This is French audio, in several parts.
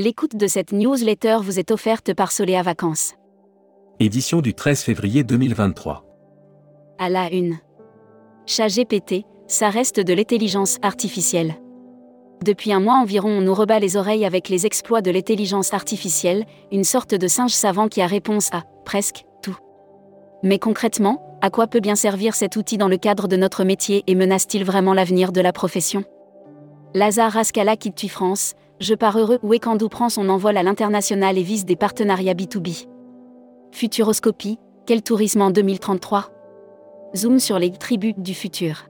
L'écoute de cette newsletter vous est offerte par Soléa Vacances. Édition du 13 février 2023. À la une. ChatGPT, ça reste de l'intelligence artificielle. Depuis un mois environ, on nous rebat les oreilles avec les exploits de l'intelligence artificielle, une sorte de singe savant qui a réponse à presque tout. Mais concrètement, à quoi peut bien servir cet outil dans le cadre de notre métier et menace-t-il vraiment l'avenir de la profession? Lazare Rascala quitte France, je pars heureux, Wekandou prend son envol à l'international et vise des partenariats B2B. Futuroscopie, quel tourisme en 2033 Zoom sur les tribus du futur.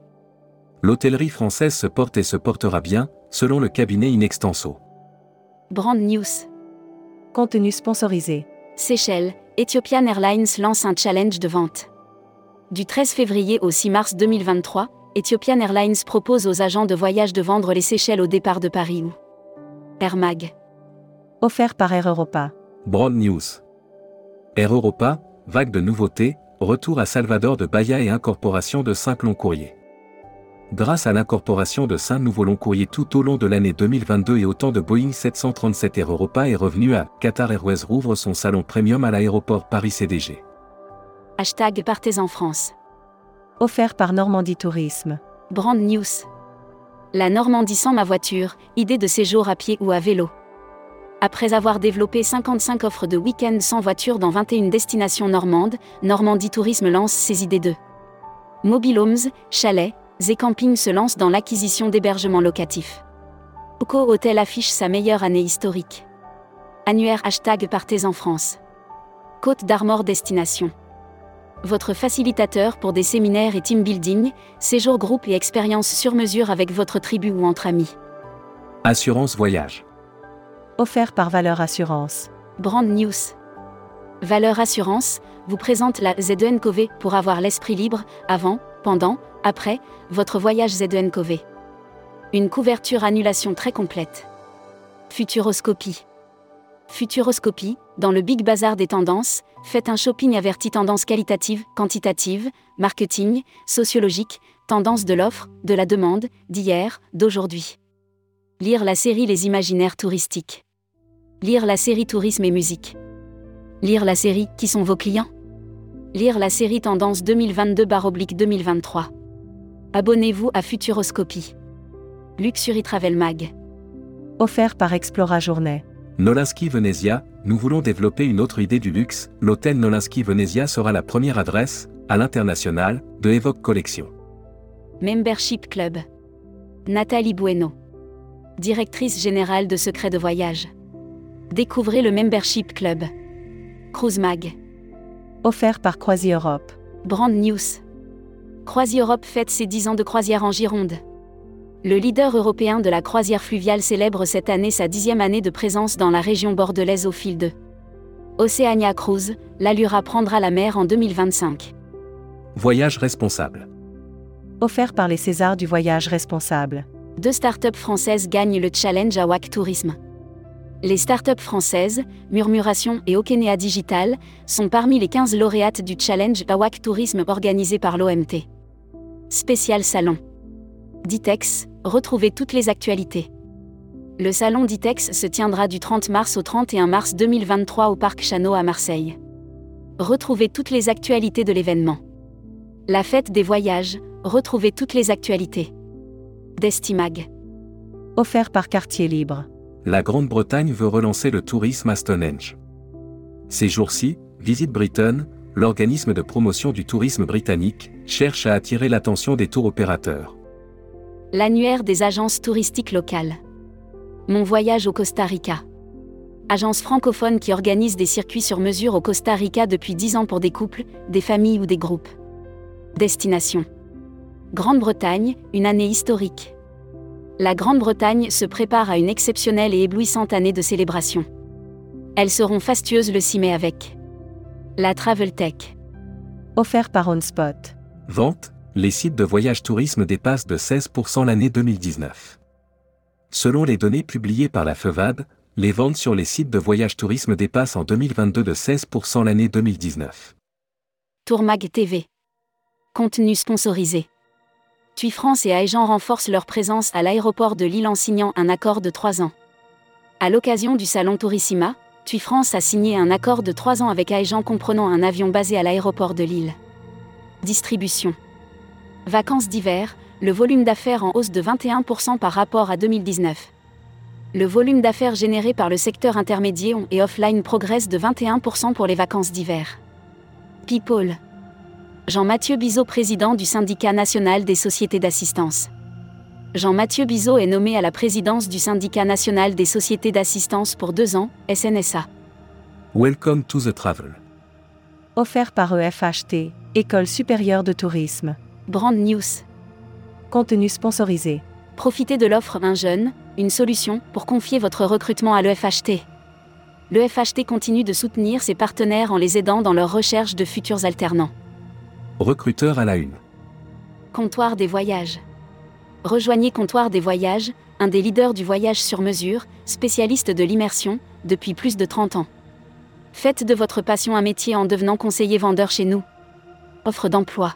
L'hôtellerie française se porte et se portera bien, selon le cabinet Inextenso. Brand News. Contenu sponsorisé. Seychelles, Ethiopian Airlines lance un challenge de vente. Du 13 février au 6 mars 2023, Ethiopian Airlines propose aux agents de voyage de vendre les Seychelles au départ de Paris ou Air Mag. Offert par Air Europa. Broad News. Air Europa, vague de nouveautés, retour à Salvador de Bahia et incorporation de 5 longs courriers. Grâce à l'incorporation de 5 nouveaux longs courriers tout au long de l'année 2022 et autant de Boeing 737 Air Europa est revenu à Qatar Airways rouvre son salon premium à l'aéroport Paris CDG. Hashtag Partez en France. Offert par Normandie Tourisme. Brand News. La Normandie sans ma voiture, idée de séjour à pied ou à vélo. Après avoir développé 55 offres de week-end sans voiture dans 21 destinations normandes, Normandie Tourisme lance ses idées de mobile homes, chalets et camping se lance dans l'acquisition d'hébergements locatifs. Oco Hotel affiche sa meilleure année historique. Annuaire hashtag Partez en France. Côte d'Armor Destination votre facilitateur pour des séminaires et team building, séjours groupe et expériences sur mesure avec votre tribu ou entre amis. Assurance voyage. Offert par Valeur Assurance. Brand News. Valeur Assurance vous présente la ZENCOV pour avoir l'esprit libre avant, pendant, après votre voyage ZENCOV. Une couverture annulation très complète. Futuroscopie. Futuroscopie, dans le Big Bazar des tendances, faites un shopping averti tendance qualitative, quantitative, marketing, sociologique, tendance de l'offre, de la demande, d'hier, d'aujourd'hui. Lire la série Les imaginaires touristiques. Lire la série Tourisme et musique. Lire la série Qui sont vos clients? Lire la série Tendance 2022-2023. Abonnez-vous à Futuroscopie. Luxury Travel Mag. Offert par Explora Journée. Nolinski Venezia, nous voulons développer une autre idée du luxe. L'hôtel Nolinski Venezia sera la première adresse, à l'international, de Evoque Collection. Membership Club. Nathalie Bueno. Directrice générale de Secrets de Voyage. Découvrez le Membership Club. Cruise Mag. Offert par Croisi Europe. Brand News. Croisi Europe fête ses 10 ans de croisière en Gironde. Le leader européen de la croisière fluviale célèbre cette année sa dixième année de présence dans la région bordelaise au fil de Oceania Cruise, l'Allura prendra la mer en 2025. Voyage responsable. Offert par les Césars du voyage responsable. Deux startups françaises gagnent le challenge AWAC Tourisme. Les startups françaises, Murmuration et Okenea Digital, sont parmi les 15 lauréates du challenge AWAC Tourisme organisé par l'OMT. Spécial salon. Ditex, retrouvez toutes les actualités. Le salon Ditex se tiendra du 30 mars au 31 mars 2023 au Parc Chano à Marseille. Retrouvez toutes les actualités de l'événement. La fête des voyages, retrouvez toutes les actualités. Destimag. Offert par Quartier Libre. La Grande-Bretagne veut relancer le tourisme à Stonehenge. Ces jours-ci, Visite Britain, l'organisme de promotion du tourisme britannique, cherche à attirer l'attention des tours opérateurs. L'annuaire des agences touristiques locales. Mon voyage au Costa Rica. Agence francophone qui organise des circuits sur mesure au Costa Rica depuis 10 ans pour des couples, des familles ou des groupes. Destination. Grande-Bretagne, une année historique. La Grande-Bretagne se prépare à une exceptionnelle et éblouissante année de célébration. Elles seront fastueuses le 6 mai avec la Travel Tech. Offert par OnSpot. Vente, les sites de voyage tourisme dépassent de 16% l'année 2019. Selon les données publiées par la FEVAD, les ventes sur les sites de voyage tourisme dépassent en 2022 de 16% l'année 2019. Tourmag TV. Contenu sponsorisé. TUI France et Aegean renforcent leur présence à l'aéroport de Lille en signant un accord de 3 ans. À l'occasion du salon Tourissima, TUI France a signé un accord de 3 ans avec Aegean comprenant un avion basé à l'aéroport de Lille. Distribution. Vacances d'hiver, le volume d'affaires en hausse de 21% par rapport à 2019. Le volume d'affaires généré par le secteur intermédiaire et offline progresse de 21% pour les vacances d'hiver. People. Jean-Mathieu Bizot, président du syndicat national des sociétés d'assistance. Jean-Mathieu Bizot est nommé à la présidence du syndicat national des sociétés d'assistance pour deux ans, SNSA. Welcome to the travel. Offert par EFHT, École supérieure de tourisme. Brand News. Contenu sponsorisé. Profitez de l'offre Un jeune, une solution pour confier votre recrutement à l'EFHT. L'EFHT continue de soutenir ses partenaires en les aidant dans leur recherche de futurs alternants. Recruteur à la une. Comptoir des voyages. Rejoignez Comptoir des voyages, un des leaders du voyage sur mesure, spécialiste de l'immersion, depuis plus de 30 ans. Faites de votre passion un métier en devenant conseiller vendeur chez nous. Offre d'emploi.